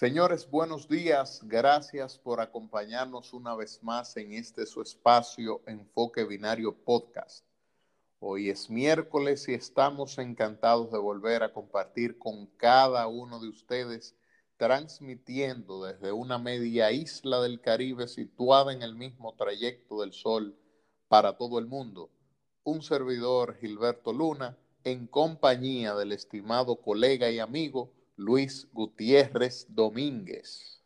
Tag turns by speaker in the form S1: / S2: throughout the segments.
S1: Señores, buenos días. Gracias por acompañarnos una vez más en este su espacio Enfoque Binario Podcast. Hoy es miércoles y estamos encantados de volver a compartir con cada uno de ustedes, transmitiendo desde una media isla del Caribe situada en el mismo trayecto del Sol para todo el mundo. Un servidor, Gilberto Luna, en compañía del estimado colega y amigo, Luis Gutiérrez Domínguez.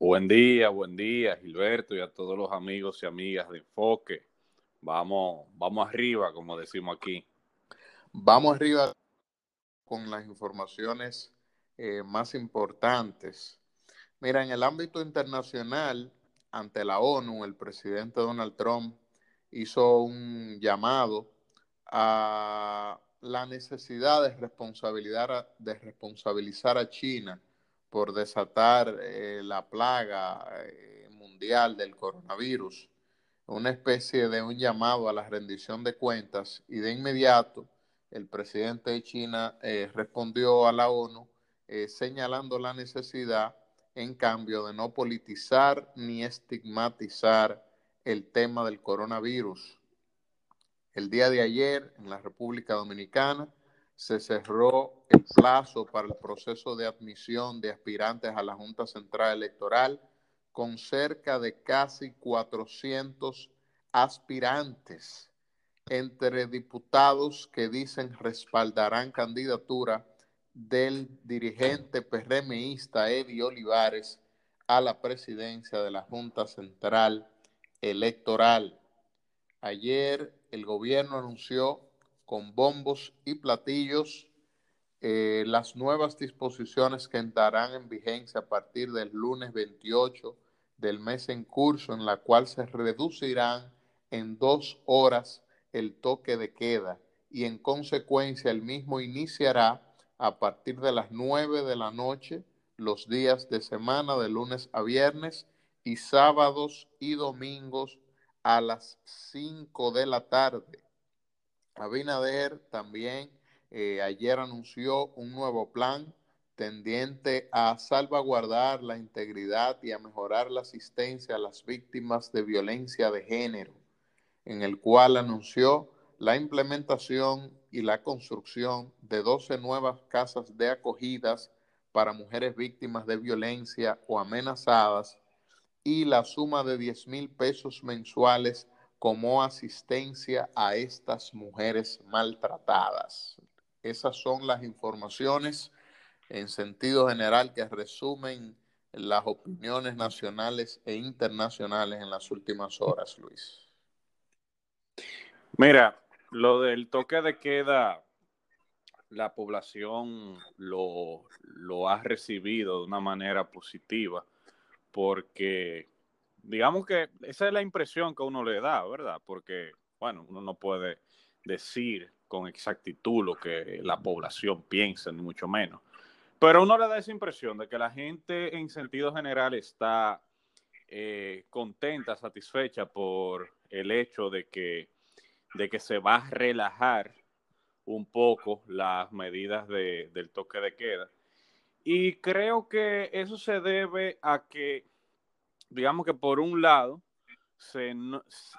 S2: Buen día, buen día, Gilberto, y a todos los amigos y amigas de Enfoque. Vamos, vamos arriba, como decimos aquí.
S1: Vamos arriba con las informaciones eh, más importantes. Mira, en el ámbito internacional, ante la ONU, el presidente Donald Trump hizo un llamado a la necesidad de, responsabilidad, de responsabilizar a China por desatar eh, la plaga eh, mundial del coronavirus, una especie de un llamado a la rendición de cuentas y de inmediato el presidente de China eh, respondió a la ONU señalando la necesidad, en cambio, de no politizar ni estigmatizar el tema del coronavirus el día de ayer, en la República Dominicana, se cerró el plazo para el proceso de admisión de aspirantes a la Junta Central Electoral con cerca de casi 400 aspirantes entre diputados que dicen respaldarán candidatura del dirigente PRMista Eddie Olivares a la presidencia de la Junta Central Electoral. Ayer el gobierno anunció con bombos y platillos eh, las nuevas disposiciones que entrarán en vigencia a partir del lunes 28 del mes en curso, en la cual se reducirán en dos horas el toque de queda y en consecuencia el mismo iniciará a partir de las 9 de la noche los días de semana de lunes a viernes y sábados y domingos a las 5 de la tarde. Abinader también eh, ayer anunció un nuevo plan tendiente a salvaguardar la integridad y a mejorar la asistencia a las víctimas de violencia de género, en el cual anunció la implementación y la construcción de 12 nuevas casas de acogidas para mujeres víctimas de violencia o amenazadas y la suma de 10 mil pesos mensuales como asistencia a estas mujeres maltratadas. Esas son las informaciones en sentido general que resumen las opiniones nacionales e internacionales en las últimas horas, Luis.
S2: Mira, lo del toque de queda, la población lo, lo ha recibido de una manera positiva porque digamos que esa es la impresión que uno le da, ¿verdad? Porque, bueno, uno no puede decir con exactitud lo que la población piensa, ni mucho menos. Pero uno le da esa impresión de que la gente en sentido general está eh, contenta, satisfecha por el hecho de que, de que se va a relajar un poco las medidas del toque de queda y creo que eso se debe a que, digamos que por un lado,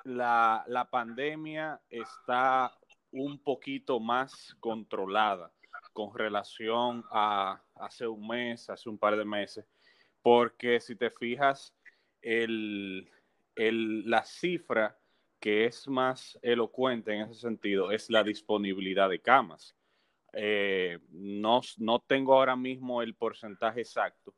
S2: la, la pandemia está un poquito más controlada con relación a hace un mes, hace un par de meses, porque si te fijas, el, el, la cifra que es más elocuente en ese sentido es la disponibilidad de camas. Eh, no, no tengo ahora mismo el porcentaje exacto,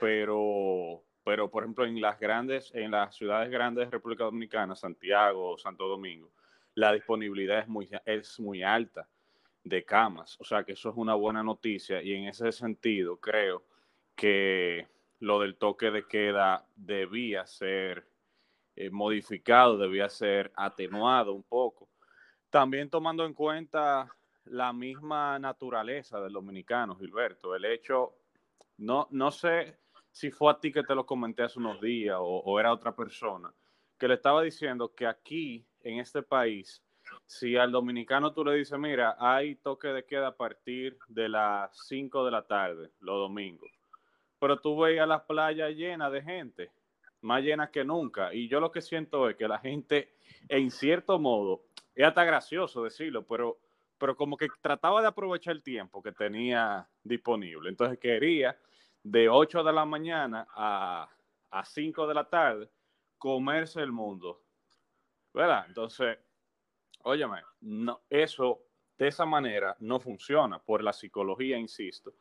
S2: pero, pero por ejemplo en las grandes, en las ciudades grandes de República Dominicana, Santiago, Santo Domingo, la disponibilidad es muy, es muy alta de camas. O sea que eso es una buena noticia y en ese sentido creo que lo del toque de queda debía ser eh, modificado, debía ser atenuado un poco. También tomando en cuenta la misma naturaleza del dominicano, Gilberto. El hecho, no, no sé si fue a ti que te lo comenté hace unos días o, era otra persona, que le estaba diciendo que aquí, en este país, si al dominicano tú le dices, mira, hay toque de queda a partir de las 5 de la tarde, los domingos, pero tú veías las playas llenas de gente, más llenas que nunca. Y yo lo que siento es que la gente, en cierto modo, es hasta gracioso decirlo, pero, pero como que trataba de aprovechar el tiempo que tenía disponible. Entonces quería de 8 de la mañana a, a 5 de la tarde comerse el mundo. ¿Verdad? Entonces, óyeme, no, eso de esa manera no funciona por la psicología, insisto,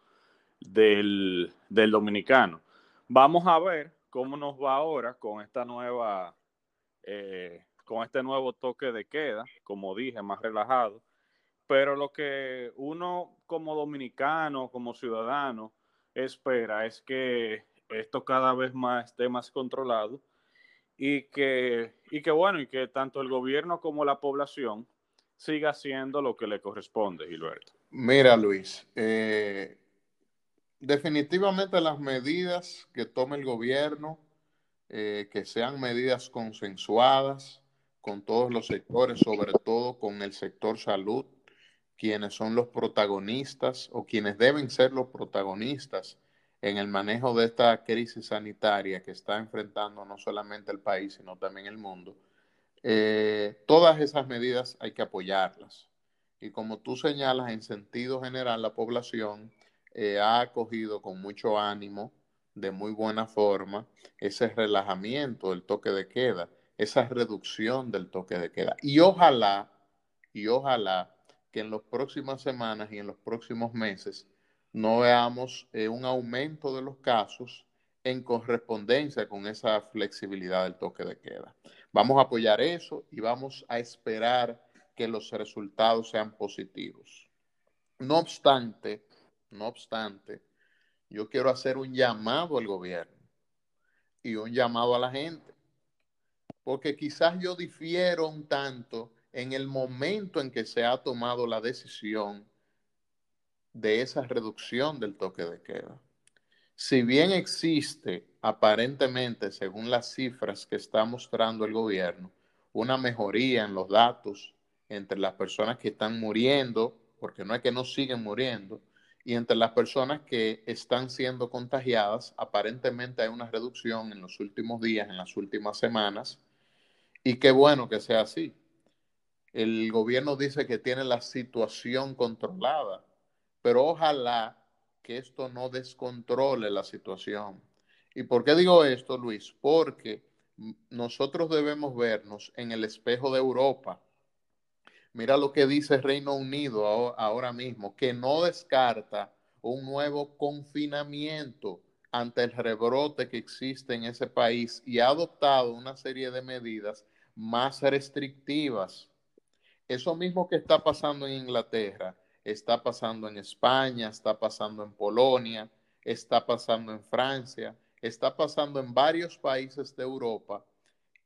S2: del, del dominicano. Vamos a ver cómo nos va ahora con esta nueva, eh, con este nuevo toque de queda, como dije, más relajado. Pero lo que uno como dominicano, como ciudadano, espera es que esto cada vez más esté más controlado y que, y que bueno, y que tanto el gobierno como la población siga haciendo lo que le corresponde, Gilberto.
S1: Mira, Luis, eh, definitivamente las medidas que tome el gobierno, eh, que sean medidas consensuadas con todos los sectores, sobre todo con el sector salud, quienes son los protagonistas o quienes deben ser los protagonistas en el manejo de esta crisis sanitaria que está enfrentando no solamente el país, sino también el mundo. Eh, todas esas medidas hay que apoyarlas. Y como tú señalas, en sentido general, la población eh, ha acogido con mucho ánimo, de muy buena forma, ese relajamiento del toque de queda, esa reducción del toque de queda. Y ojalá, y ojalá que en las próximas semanas y en los próximos meses no veamos eh, un aumento de los casos en correspondencia con esa flexibilidad del toque de queda. Vamos a apoyar eso y vamos a esperar que los resultados sean positivos. No obstante, no obstante, yo quiero hacer un llamado al gobierno y un llamado a la gente, porque quizás yo difiero un tanto en el momento en que se ha tomado la decisión de esa reducción del toque de queda. Si bien existe aparentemente, según las cifras que está mostrando el gobierno, una mejoría en los datos entre las personas que están muriendo, porque no es que no siguen muriendo, y entre las personas que están siendo contagiadas, aparentemente hay una reducción en los últimos días, en las últimas semanas, y qué bueno que sea así. El gobierno dice que tiene la situación controlada, pero ojalá que esto no descontrole la situación. ¿Y por qué digo esto, Luis? Porque nosotros debemos vernos en el espejo de Europa Mira lo que dice Reino Unido ahora mismo, que no descarta un nuevo confinamiento ante el rebrote que existe en ese país y ha adoptado una serie de medidas más restrictivas. Eso mismo que está pasando en Inglaterra, está pasando en España, está pasando en Polonia, está pasando en Francia, está pasando en varios países de Europa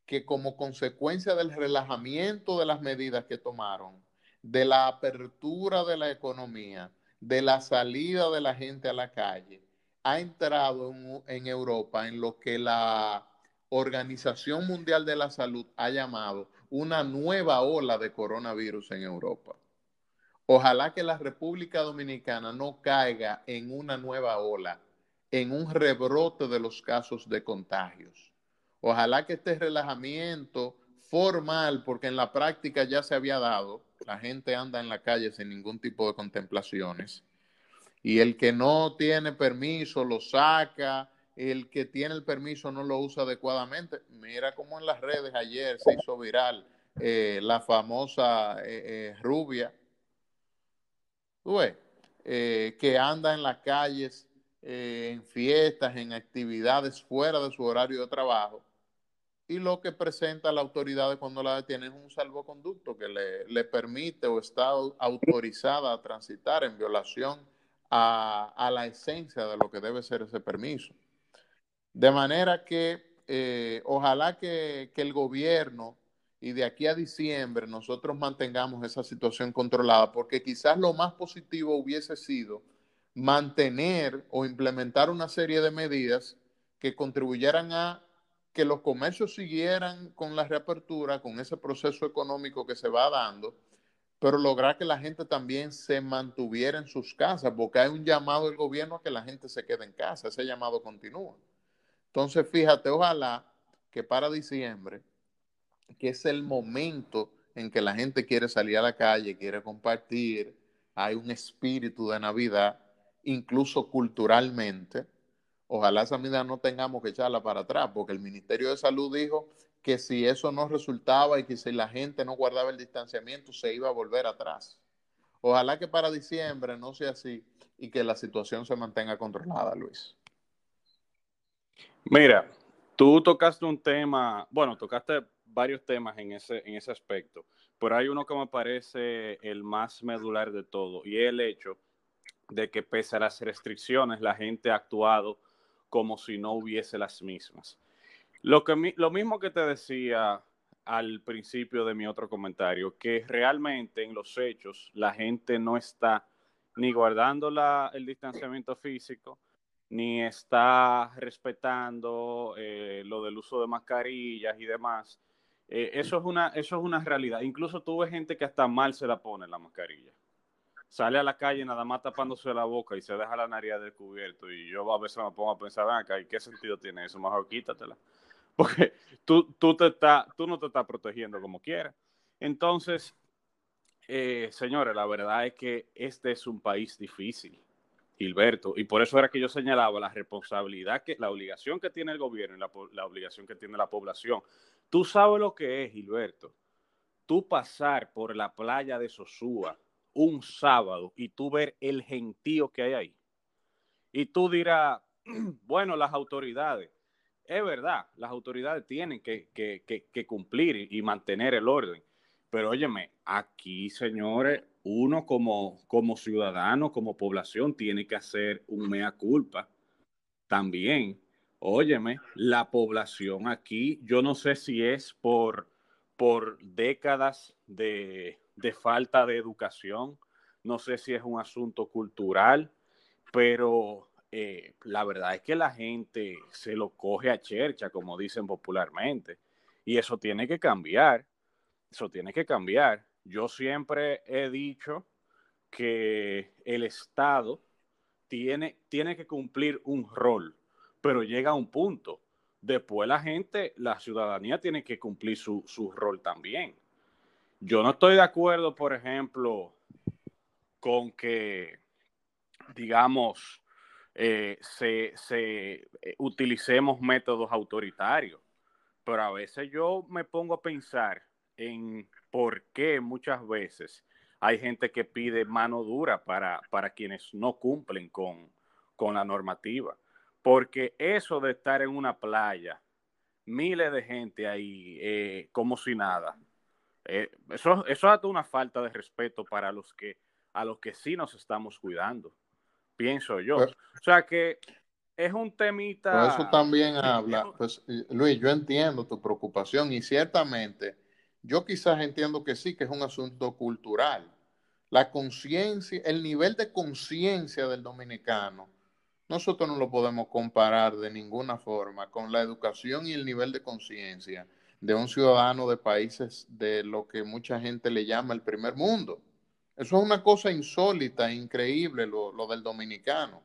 S1: que como consecuencia del relajamiento de las medidas que tomaron, de la apertura de la economía, de la salida de la gente a la calle, ha entrado en, Europa en lo que la Organización Mundial de la Salud ha llamado una nueva ola de coronavirus en Europa. Ojalá que la República Dominicana no caiga en una nueva ola, en un rebrote de los casos de contagios Ojalá que este relajamiento formal, porque en la práctica ya se había dado, la gente anda en la calle sin ningún tipo de contemplaciones, y el que no tiene permiso lo saca, el que tiene el permiso no lo usa adecuadamente. Mira cómo en las redes ayer se hizo viral eh, la famosa eh, eh, rubia, que anda en las calles, en fiestas, en actividades fuera de su horario de trabajo y lo que presenta la autoridad cuando la detiene es un salvoconducto que le, permite o está autorizada a transitar en violación a, la esencia de lo que debe ser ese permiso. De manera que eh, ojalá que, que el gobierno y de aquí a diciembre nosotros mantengamos esa situación controlada, porque quizás lo más positivo hubiese sido mantener o implementar una serie de medidas que contribuyeran a que los comercios siguieran con la reapertura, con ese proceso económico que se va dando, pero lograr que la gente también se mantuviera en sus casas, porque hay un llamado del gobierno a que la gente se quede en casa, ese llamado continúa. Entonces, fíjate, ojalá que para diciembre, que es el momento en que la gente quiere salir a la calle, quiere compartir, hay un espíritu de Navidad, incluso culturalmente, ojalá esa medida no tengamos que echarla para atrás, porque el Ministerio de Salud dijo que si eso no resultaba y que si la gente no guardaba el distanciamiento, se iba a volver atrás. Ojalá que para diciembre no sea así y que la situación se mantenga controlada, Luis.
S2: Mira, tú tocaste un tema, bueno, tocaste varios temas en ese, en ese aspecto, pero hay uno que me parece el más medular de todo y es el hecho de que pese a las restricciones, la gente ha actuado como si no hubiese las mismas. Lo, que, lo mismo que te decía al principio de mi otro comentario, que realmente en los hechos la gente no está ni guardando el distanciamiento físico, ni está respetando eh, lo del uso de mascarillas y demás. Eh, eso, es una, eso es una realidad. Incluso tuve gente que hasta mal se la pone la mascarilla. Sale a la calle nada más tapándose la boca y se deja la nariz descubierto. Y yo a veces me pongo a pensar, acá, ¿y qué sentido tiene eso? Mejor quítatela porque tú, tú, te está, tú no te estás protegiendo como quieras. Entonces, eh, señores, la verdad es que este es un país difícil, Gilberto, y por eso era que yo señalaba la responsabilidad, que la obligación que tiene el gobierno y la, obligación que tiene la población. Tú sabes lo que es, Gilberto, tú pasar por la playa de Sosúa un sábado y tú ver el gentío que hay ahí. Y tú dirás, bueno, las autoridades, es verdad, las autoridades tienen que, cumplir y, mantener el orden. Pero óyeme, aquí, señores, uno como, como ciudadano, como población, tiene que hacer un mea culpa también. Óyeme, la población aquí, yo no sé si es por, por décadas de, de falta de educación, no sé si es un asunto cultural, pero eh, la verdad es que la gente se lo coge a chercha, como dicen popularmente, y eso tiene que cambiar, eso tiene que cambiar. Yo siempre he dicho que el Estado tiene, tiene que cumplir un rol, pero llega a un punto. Después la gente, la ciudadanía tiene que cumplir su, su rol también. Yo no estoy de acuerdo, por ejemplo, con que, digamos, eh, se, eh, utilicemos métodos autoritarios. Pero a veces yo me pongo a pensar en por qué muchas veces hay gente que pide mano dura para, para quienes no cumplen con, la normativa. Porque eso de estar en una playa, miles de gente ahí, eh, como si nada, eso, eso es una falta de respeto para los que, a los que sí nos estamos cuidando pienso yo. o sea que es un temita.
S1: Eso también habla, pues Luis, yo entiendo tu preocupación y ciertamente yo quizás entiendo que sí, que es un asunto cultural. La conciencia, el nivel de conciencia del dominicano, nosotros no lo podemos comparar de ninguna forma con la educación y el nivel de conciencia de un ciudadano de países de lo que mucha gente le llama el primer mundo. Eso es una cosa insólita, increíble, lo, del dominicano.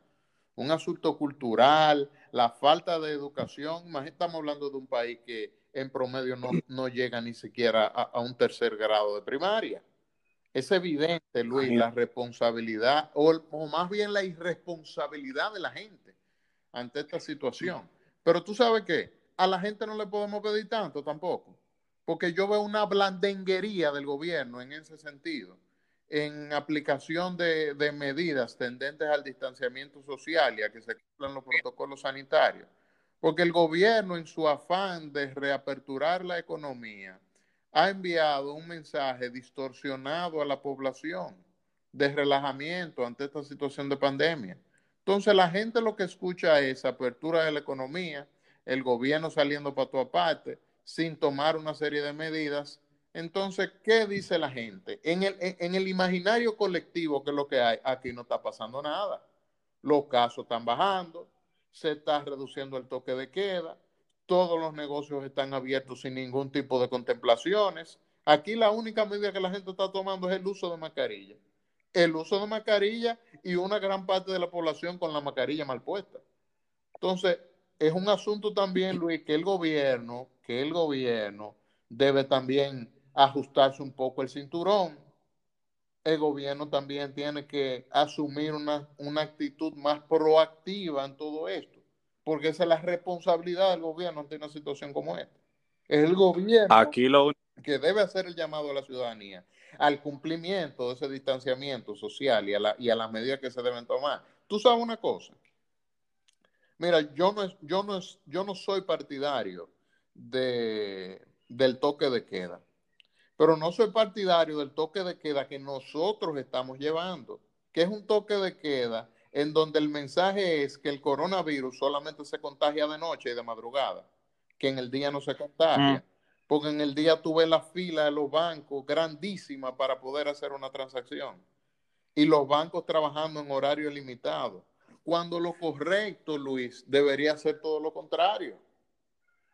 S1: Un asunto cultural, la falta de educación. Más estamos hablando de un país que en promedio no, llega ni siquiera a, un tercer grado de primaria. Es evidente, Luis, la responsabilidad, o, o más bien la irresponsabilidad de la gente ante esta situación. Pero tú sabes que a la gente no le podemos pedir tanto tampoco, porque yo veo una blandenguería del gobierno en ese sentido en aplicación de, medidas tendentes al distanciamiento social y a que se cumplan los protocolos sanitarios. Porque el gobierno, en su afán de reaperturar la economía, ha enviado un mensaje distorsionado a la población de relajamiento ante esta situación de pandemia. Entonces la gente lo que escucha es apertura de la economía, el gobierno saliendo para tu parte, sin tomar una serie de medidas entonces, ¿qué dice la gente? En el, en el imaginario colectivo, que es lo que hay, aquí no está pasando nada. Los casos están bajando, se está reduciendo el toque de queda, todos los negocios están abiertos sin ningún tipo de contemplaciones, Aquí la única medida que la gente está tomando es el uso de mascarilla. El uso de mascarilla y una gran parte de la población con la mascarilla mal puesta. Entonces, es un asunto también, Luis, que el gobierno, que el gobierno debe también ajustarse un poco el cinturón. El gobierno también tiene que asumir una, una actitud más proactiva en todo esto, porque esa es la responsabilidad del gobierno ante una situación como esta. Es el gobierno
S2: Aquí lo...
S1: que debe hacer el llamado a la ciudadanía al cumplimiento de ese distanciamiento social y a, la, y a las medidas que se deben tomar. Tú sabes una cosa. Mira, yo no, yo no, yo no soy partidario de, del toque de queda, pero no soy partidario del toque de queda que nosotros estamos llevando, que es un toque de queda en donde el mensaje es que el coronavirus solamente se contagia de noche y de madrugada, que en el día no se contagia. Mm porque en el día tuve la fila de los bancos grandísima para poder hacer una transacción. Y los bancos trabajando en horario limitado. Cuando lo correcto, Luis, debería ser todo lo contrario.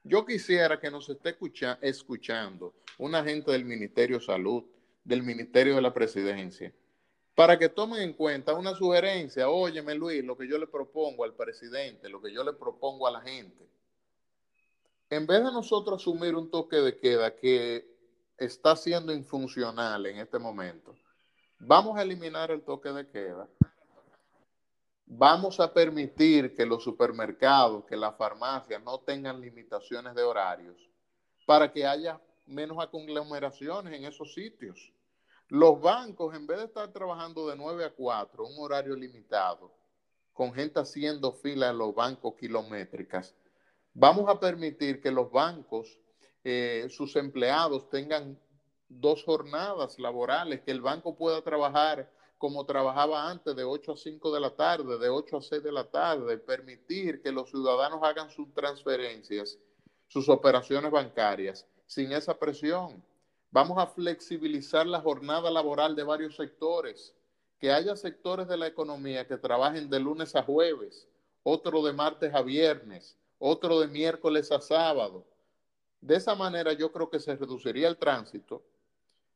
S1: Yo quisiera que nos esté escuchando una gente del Ministerio de Salud, del Ministerio de la Presidencia, para que tomen en cuenta una sugerencia. Óyeme, Luis, lo que yo le propongo al presidente, lo que yo le propongo a la gente en vez de nosotros asumir un toque de queda que está siendo infuncional en este momento, vamos a eliminar el toque de queda. Vamos a permitir que los supermercados, que las farmacias no tengan limitaciones de horarios para que haya menos aglomeraciones en esos sitios. Los bancos, en vez de estar trabajando de 9 a 4, un horario limitado, con gente haciendo fila en los bancos kilométricas, Vamos a permitir que los bancos, eh, sus empleados tengan dos jornadas laborales, que el banco pueda trabajar como trabajaba antes, de 8 a 5 de la tarde, de 8 a 6 de la tarde, permitir que los ciudadanos hagan sus transferencias, sus operaciones bancarias, sin esa presión. Vamos a flexibilizar la jornada laboral de varios sectores, que haya sectores de la economía que trabajen de lunes a jueves, otro de martes a viernes, otro de miércoles a sábado. De esa manera yo creo que se reduciría el tránsito,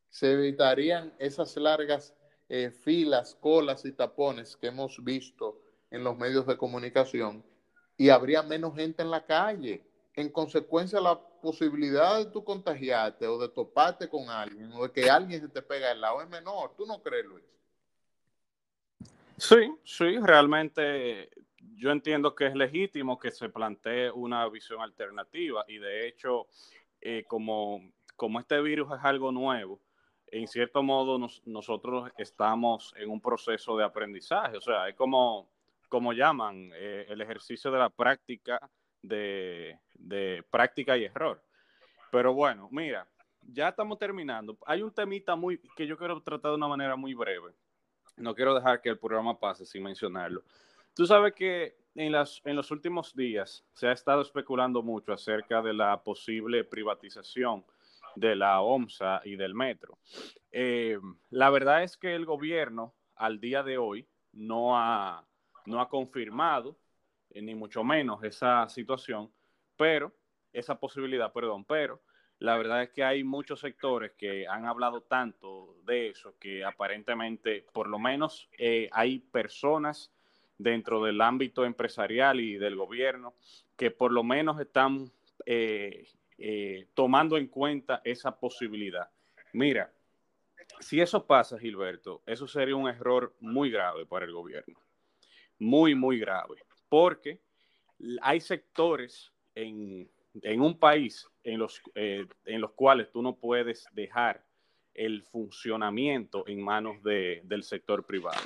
S1: se evitarían esas largas eh, filas, colas y tapones que hemos visto en los medios de comunicación y habría menos gente en la calle. En consecuencia, la posibilidad de tú contagiarte o de toparte con alguien o de que alguien se te pega al lado es menor. ¿Tú no crees, Luis?
S2: Sí, sí, realmente yo entiendo que es legítimo que se plantee una visión alternativa y de hecho, eh, como, como este virus es algo nuevo, en cierto modo nosotros estamos en un proceso de aprendizaje, o sea, es como, como llaman eh, el ejercicio de la práctica de, de práctica y error. Pero bueno, mira, ya estamos terminando. Hay un temita muy que yo quiero tratar de una manera muy breve. No quiero dejar que el programa pase sin mencionarlo. Tú sabes que en, las, en los últimos días se ha estado especulando mucho acerca de la posible privatización de la OMSA y del metro. Eh, la verdad es que el gobierno al día de hoy no ha, no ha confirmado, eh, ni mucho menos esa situación, pero, esa posibilidad, perdón, pero la verdad es que hay muchos sectores que han hablado tanto de eso que aparentemente, por lo menos, eh, hay personas dentro del ámbito empresarial y del gobierno que por lo menos están eh, eh, tomando en cuenta esa posibilidad. Mira, si eso pasa, Gilberto, eso sería un error muy grave para el gobierno. Muy, muy grave. Porque hay sectores en, un país en los, eh, en los cuales tú no puedes dejar el funcionamiento en manos del sector privado.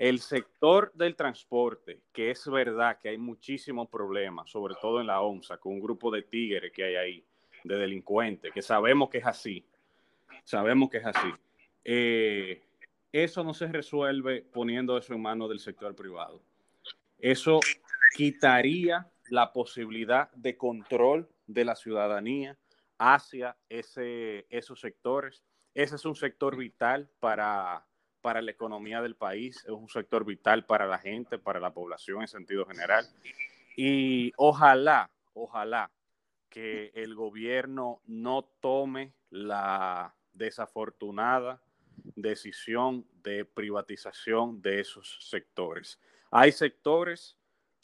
S2: El sector del transporte, que es verdad que hay muchísimos problemas, sobre todo en la OMSA, con un grupo de tigres que hay ahí, de delincuentes, que sabemos que es así, sabemos que es así. Eh, eso no se resuelve poniendo eso en manos del sector privado. Eso quitaría la posibilidad de control de la ciudadanía hacia ese, esos sectores. Ese es un sector vital para para la economía del país, es un sector vital para la gente, para la población en sentido general. Y ojalá, ojalá que el gobierno no tome la, desafortunada decisión de privatización de esos sectores. Hay sectores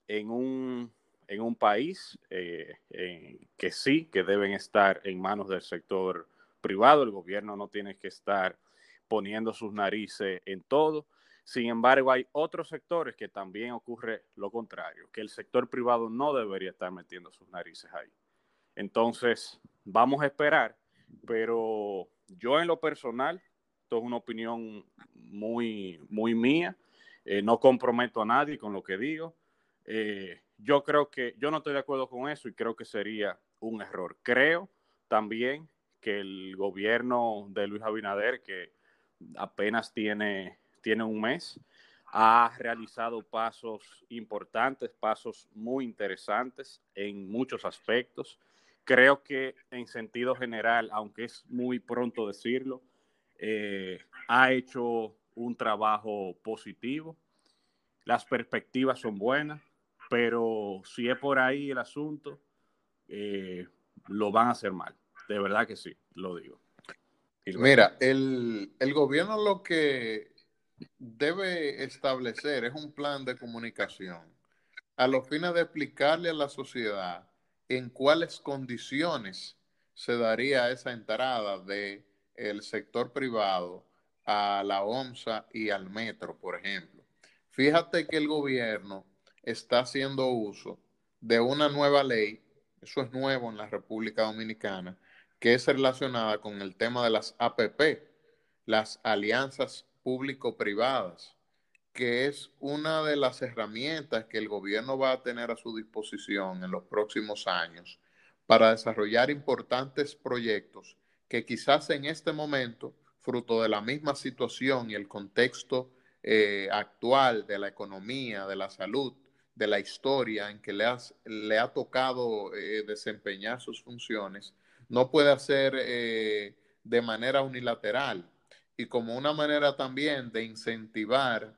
S2: en un, en un país eh, que sí, que deben estar en manos del sector privado. El gobierno no tiene que estar poniendo sus narices en todo. Sin embargo, hay otros sectores que también ocurre lo contrario, que el sector privado no debería estar metiendo sus narices ahí. Entonces, vamos a esperar, pero yo en lo personal, esto es una opinión muy, muy mía, eh, no comprometo a nadie con lo que digo. Eh, yo creo que, yo no estoy de acuerdo con eso y creo que sería un error. Creo también que el gobierno de Luis Abinader, que apenas tiene, tiene un mes, ha realizado pasos importantes, pasos muy interesantes en muchos aspectos. Creo que en sentido general, aunque es muy pronto decirlo, eh, ha hecho un trabajo positivo. Las perspectivas son buenas, pero si es por ahí el asunto, eh, lo van a hacer mal. De verdad que sí, lo digo.
S1: Mira, el, gobierno lo que debe establecer es un plan de comunicación a los fines de explicarle a la sociedad en cuáles condiciones se daría esa entrada del el sector privado a la OMSA y al metro, por ejemplo. Fíjate que el gobierno está haciendo uso de una nueva ley, eso es nuevo en la República Dominicana, que es relacionada con el tema de las APP, las alianzas público-privadas, que es una de las herramientas que el gobierno va a tener a su disposición en los próximos años para desarrollar importantes proyectos que quizás en este momento, fruto de la misma situación y el contexto eh, actual de la economía, de la salud, de la historia en que le, ha tocado eh, desempeñar sus funciones, no puede hacer eh, de manera unilateral y como una manera también de incentivar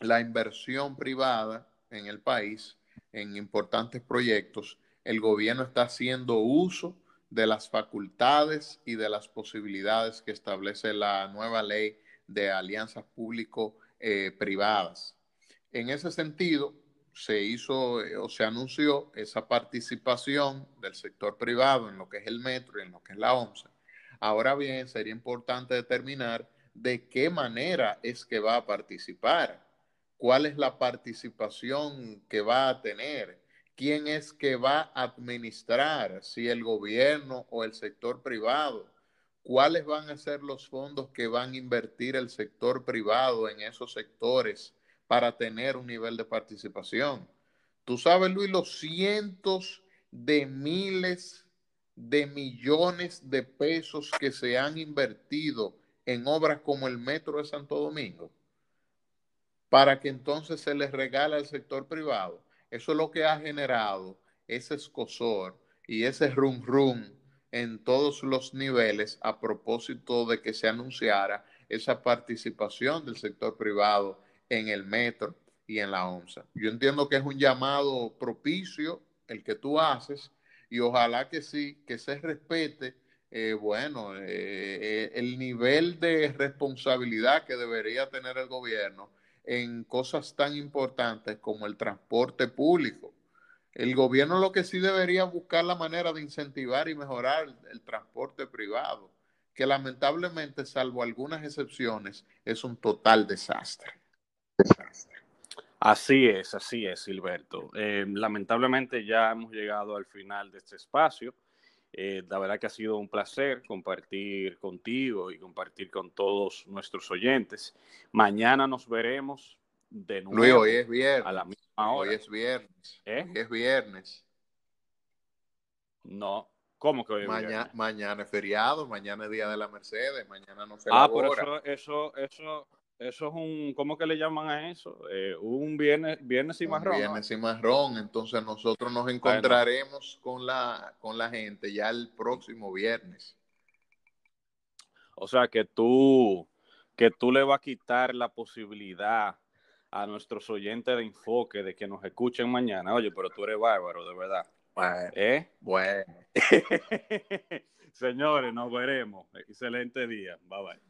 S1: la inversión privada en el país en importantes proyectos, el gobierno está haciendo uso de las facultades y de las posibilidades que establece la nueva ley de alianzas público-privadas. Eh, en ese sentido, se hizo eh, o se anunció esa participación del sector privado en lo que es el metro y en lo que es la OMSA. Ahora bien, sería importante determinar de qué manera es que va a participar, cuál es la participación que va a tener, quién es que va a administrar, si el gobierno o el sector privado, cuáles van a ser los fondos que van a invertir el sector privado en esos sectores para tener un nivel de participación. Tú sabes, Luis, los cientos de miles de millones de pesos que se han invertido en obras como el Metro de Santo Domingo, para que entonces se les regale al sector privado. Eso es lo que ha generado ese escosor y ese rum rum en todos los niveles a propósito de que se anunciara esa participación del sector privado en el metro y en la OMSA. Yo entiendo que es un llamado propicio el que tú haces y ojalá que sí, que se respete, eh, bueno, eh, eh, el nivel de responsabilidad que debería tener el gobierno en cosas tan importantes como el transporte público. El gobierno lo que sí debería buscar la manera de incentivar y mejorar el transporte privado, que lamentablemente, salvo algunas excepciones, es un total desastre.
S2: Así es, así es, Silberto. Eh, lamentablemente ya hemos llegado al final de este espacio. Eh, la verdad que ha sido un placer compartir contigo y compartir con todos nuestros oyentes. Mañana nos veremos de nuevo.
S1: hoy es viernes.
S2: A la misma hora.
S1: Hoy es viernes. ¿Eh? Hoy es viernes.
S2: No, ¿Cómo que hoy
S1: es mañana, Mañana es feriado, mañana es Día de la Mercedes, mañana no se
S2: Ah, por eso, eso, eso, eso es un, ¿cómo que le llaman a eso? Eh, un viernes, viernes y marrón.
S1: Viernes y marrón. Entonces nosotros nos encontraremos con, la, con la gente ya el próximo viernes.
S2: O sea que tú, que tú le vas a quitar la posibilidad a nuestros oyentes de enfoque de que nos escuchen mañana. Oye, pero tú eres bárbaro, de verdad. Bueno, ¿Eh? bueno. Señores, nos veremos. Excelente día. Bye bye.